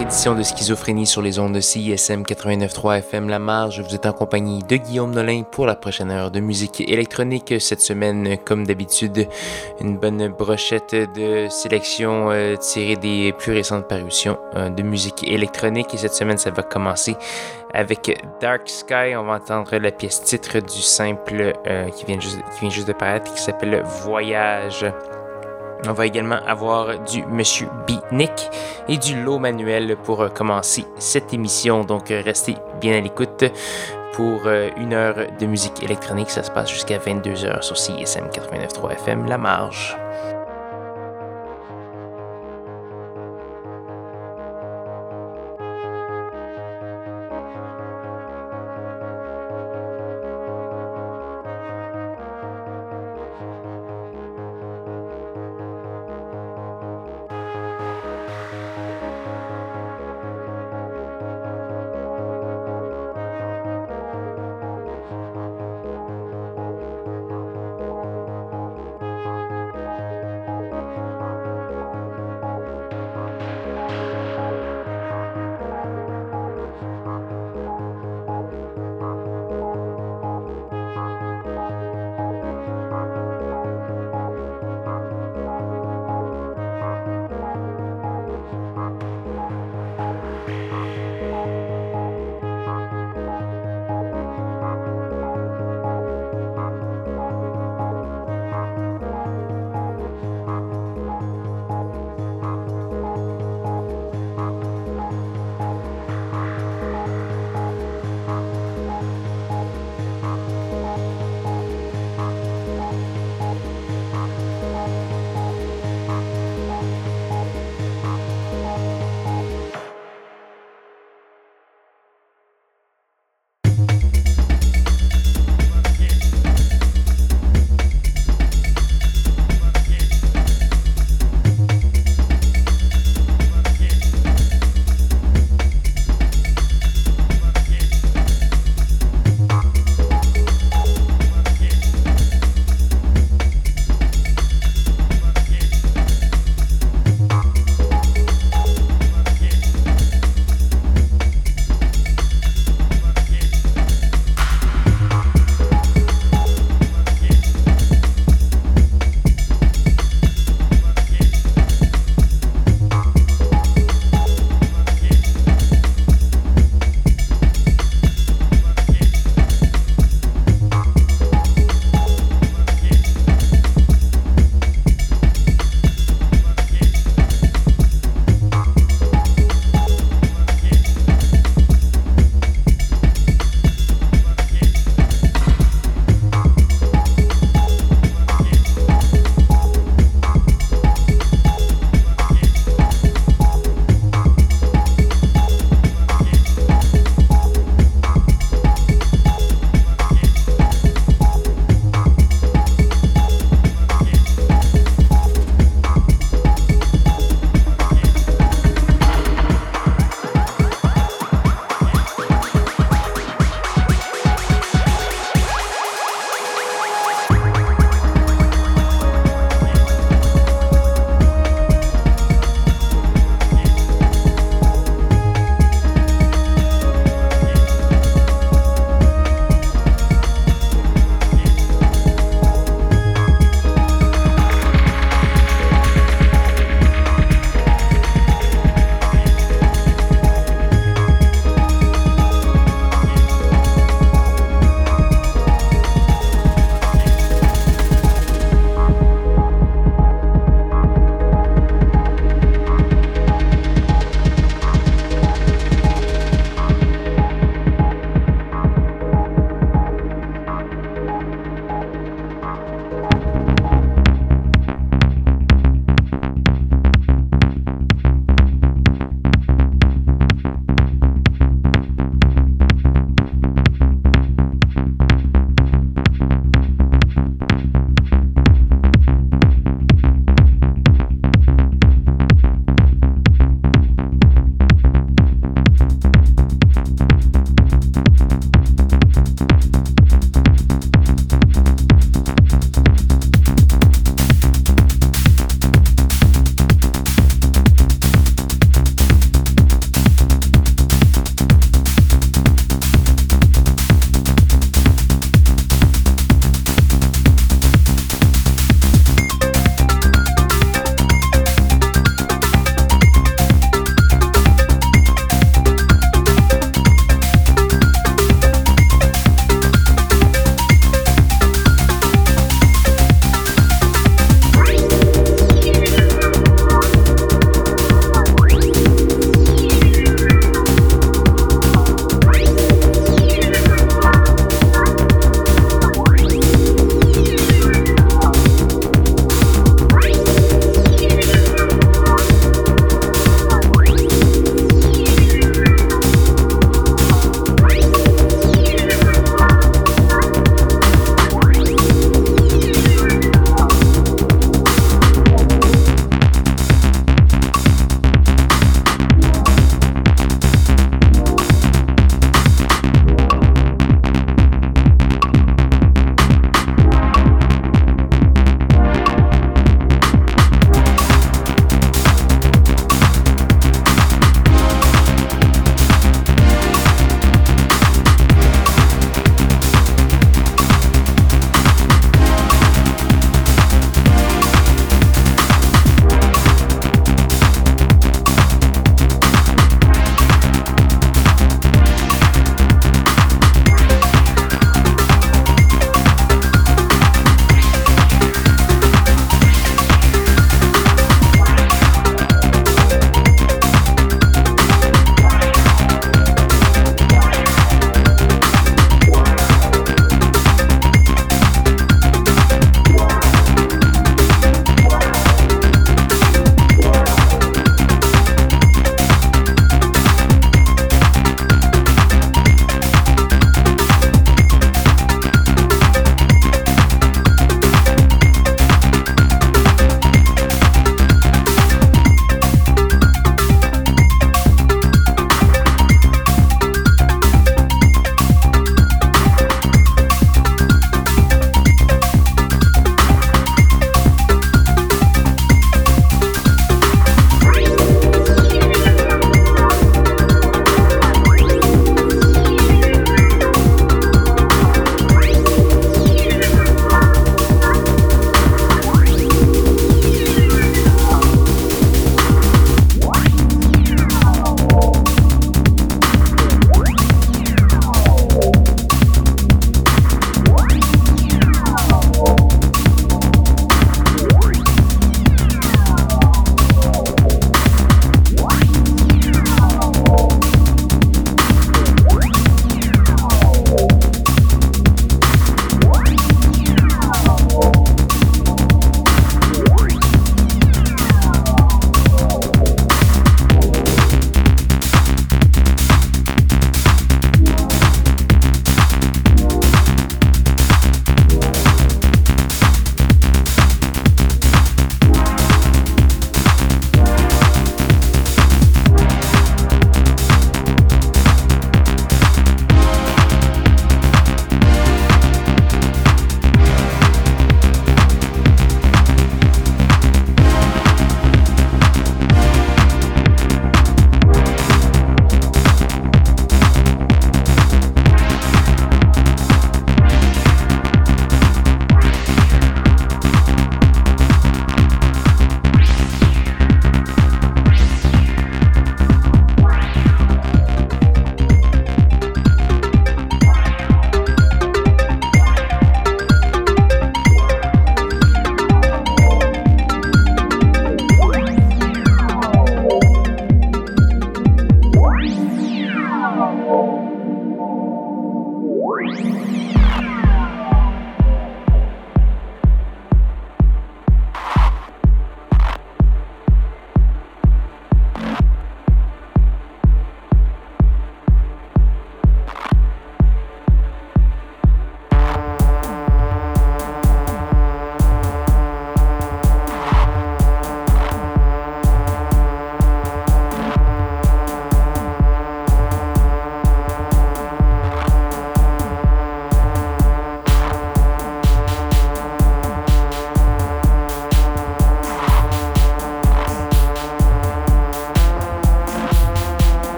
édition de Schizophrénie sur les ondes de CISM 89.3 FM La Marge. Vous êtes en compagnie de Guillaume Nolin pour la prochaine heure de musique électronique. Cette semaine, comme d'habitude, une bonne brochette de sélection euh, tirée des plus récentes parutions euh, de musique électronique. Et cette semaine, ça va commencer avec Dark Sky. On va entendre la pièce titre du simple euh, qui, vient juste, qui vient juste de paraître qui s'appelle Voyage. On va également avoir du Monsieur B. Nick et du lot manuel pour euh, commencer cette émission. Donc euh, restez bien à l'écoute pour euh, une heure de musique électronique. Ça se passe jusqu'à 22h sur CSM 89.3 FM La Marge.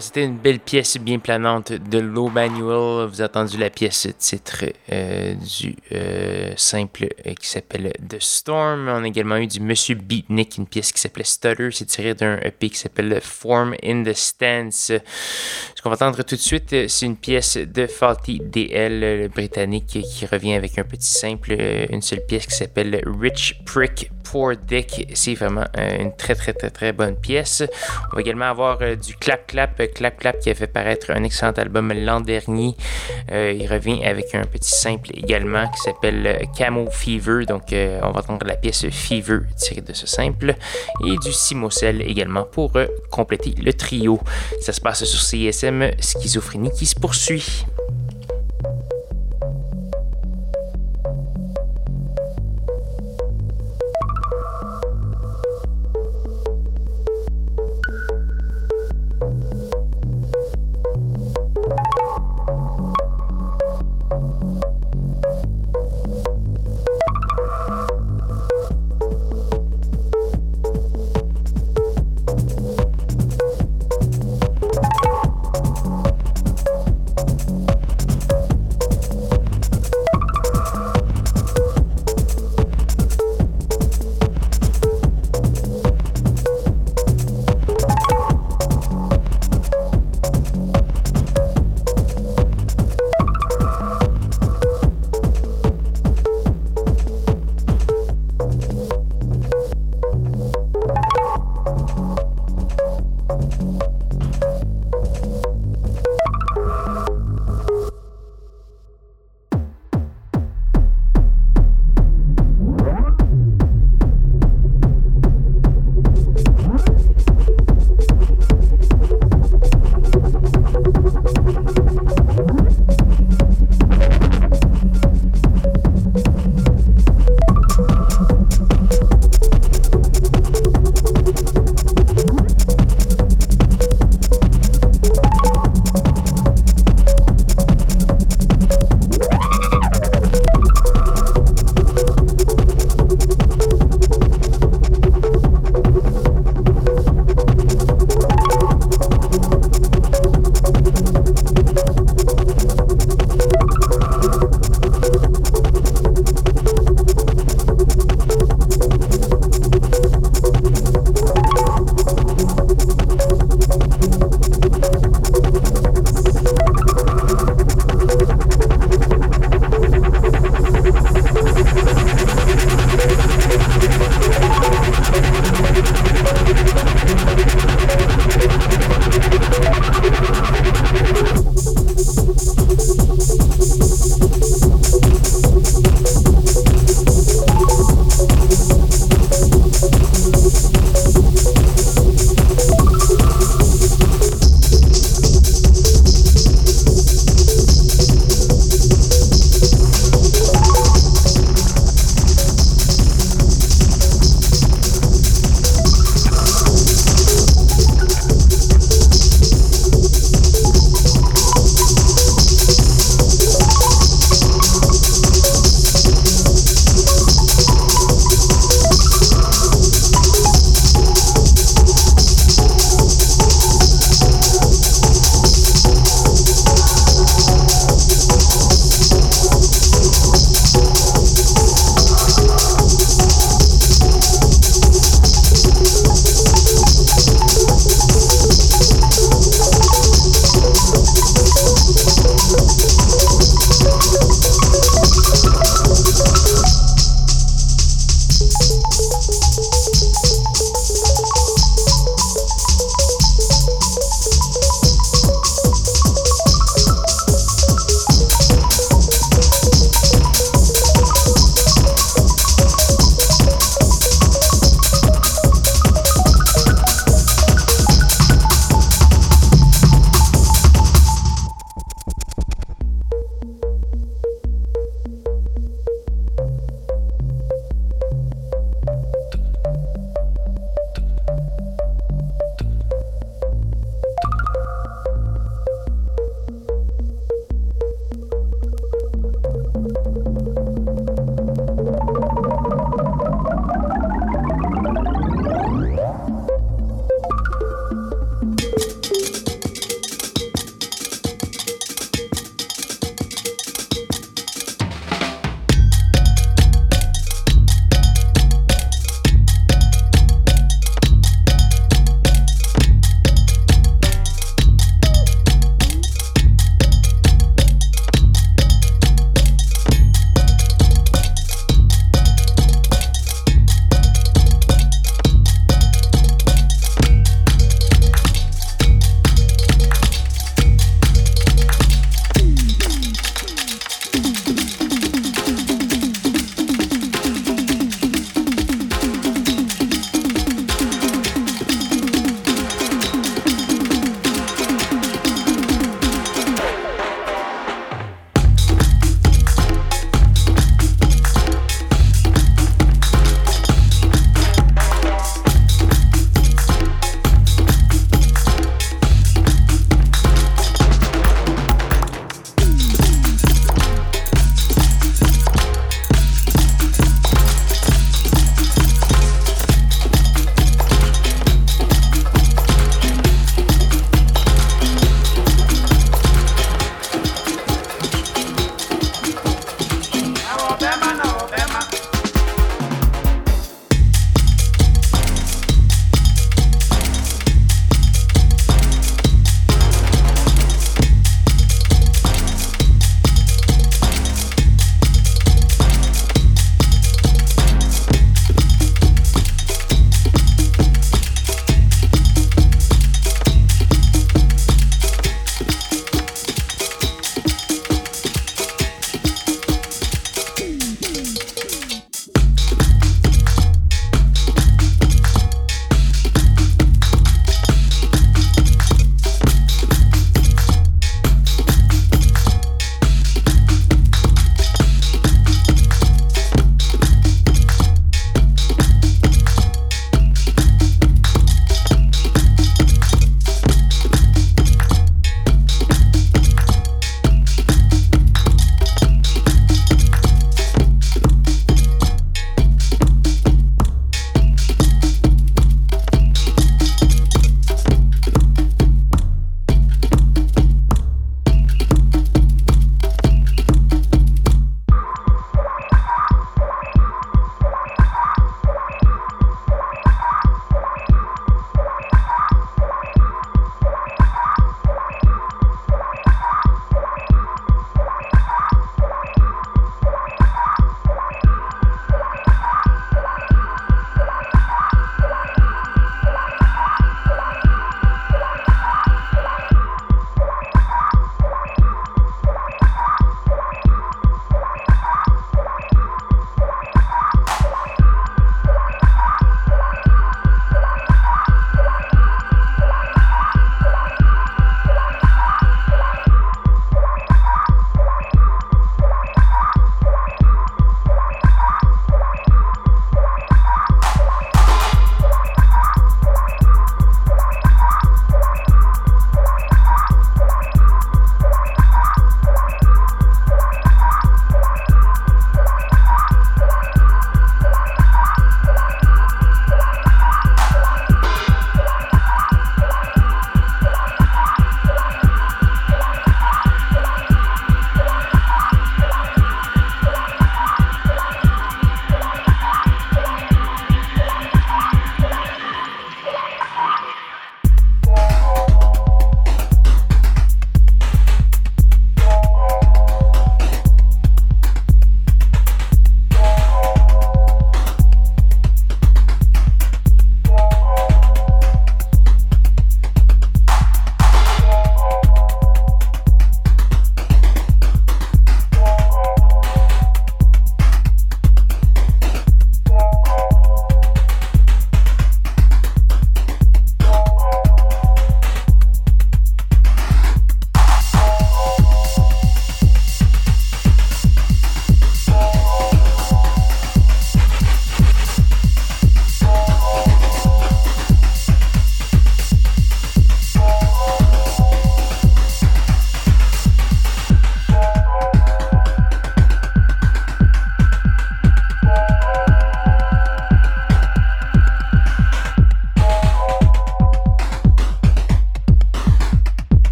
C'était une belle pièce bien planante de Low Manual. Vous avez entendu la pièce titre euh, du euh, simple euh, qui s'appelle The Storm. On a également eu du Monsieur Beatnik, une pièce qui s'appelait Stutter. C'est tiré d'un EP qui s'appelle Form in the Stance. Qu'on va entendre tout de suite, c'est une pièce de Faulty DL britannique qui revient avec un petit simple, une seule pièce qui s'appelle Rich Prick Poor Dick. C'est vraiment une très, très, très, très bonne pièce. On va également avoir du Clap Clap, Clap Clap qui a fait paraître un excellent album l'an dernier. Euh, il revient avec un petit simple également qui s'appelle Camo Fever. Donc euh, on va entendre la pièce Fever tirée de ce simple et du Simocel également pour euh, compléter le trio. Ça se passe sur CSM Schizophrénie qui se poursuit.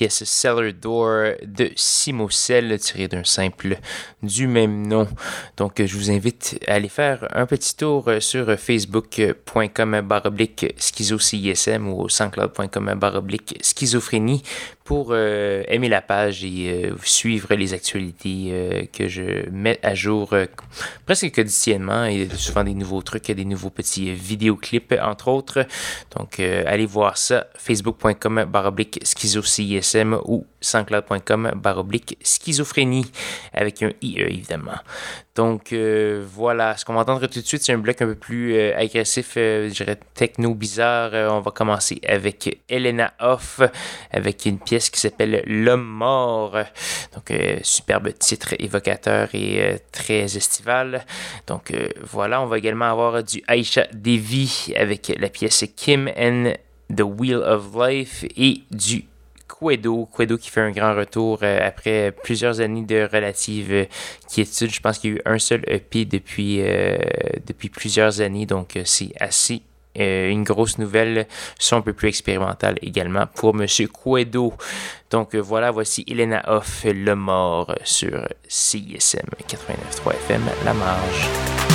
Pièce Cellar Door de Simocel tirée d'un simple du même nom. Donc je vous invite à aller faire un petit tour sur facebook.com baroblique schizo-CISM ou au soundcloud.com baroblique schizophrénie pour euh, aimer la page et euh, suivre les actualités euh, que je mets à jour presque quotidiennement et souvent des nouveaux trucs, des nouveaux petits vidéoclips entre autres. Donc allez voir ça, facebook.com baroblique ou soundcloud.com baroblique schizophrénie avec un IE évidemment. Donc euh, voilà, ce qu'on va entendre tout de suite, c'est un bloc un peu plus euh, agressif, euh, je dirais techno bizarre. on va commencer avec Elena Hoff, avec une pièce qui s'appelle L'homme mort. Donc superbe titre évocateur et très estival. Donc voilà, on va également avoir du Aisha Devi avec la pièce Kim and the Wheel of Life et du Quedo. Quedo qui fait un grand retour euh, après plusieurs années de relative euh, quiétude. Je pense qu'il y a eu un seul EP depuis, euh, depuis plusieurs années, donc c'est assez une grosse nouvelle, son un peu plus expérimentale également pour Monsieur Quedo. Donc voilà, voici Elena Hoff, Le Mort sur CISM 89.3 FM, La Marge.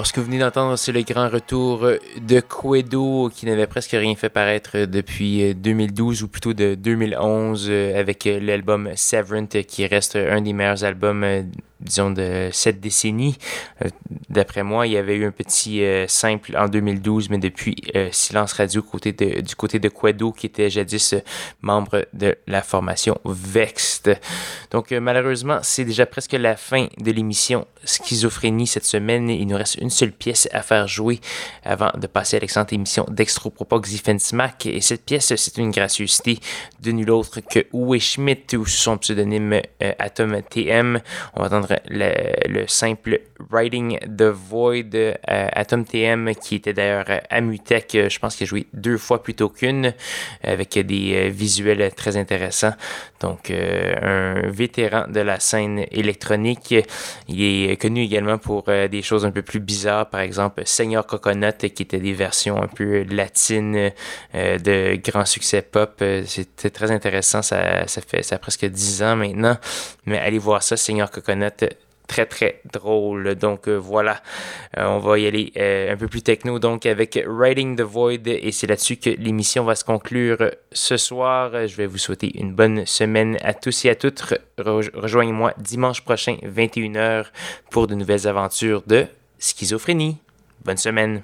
Alors, ce que vous venez d'entendre, c'est le grand retour de Quedo, qui n'avait presque rien fait paraître depuis 2012 ou plutôt de 2011 avec l'album Severant, qui reste un des meilleurs albums disons, de cette décennie. Euh, d'après moi, il y avait eu un petit euh, simple en 2012, mais depuis euh, Silence Radio côté du côté de Quedo, qui était jadis membre de la formation Vext. Donc, malheureusement, c'est déjà presque la fin de l'émission Schizophrénie cette semaine. Il nous reste une seule pièce à faire jouer avant de passer à l'excellente émission Smack. Et cette pièce, c'est une gracieuseté de nul autre que Uwe Schmidt ou son pseudonyme Atom TM. On va attendre le, simple Writing the Void euh, Atom TM, qui était d'ailleurs à Mutech, je pense qu'il a joué deux fois plutôt qu'une, avec des euh, visuels très intéressants. Donc, euh, un vétéran de la scène électronique. Il est connu également pour des choses un peu plus bizarres, par exemple Seigneur Coconut, qui était des versions un peu latines de grands succès pop. C'était très intéressant, ça, ça fait ça presque dix ans maintenant. Mais allez voir ça, Seigneur Coconut, très très drôle. Donc euh, voilà, euh, on va y aller euh, un peu plus techno donc avec Riding the Void et c'est là-dessus que l'émission va se conclure ce soir. Je vais vous souhaiter une bonne semaine à tous et à toutes. Rejoignez-moi dimanche prochain 21h pour de nouvelles aventures de schizophrénie. Bonne semaine.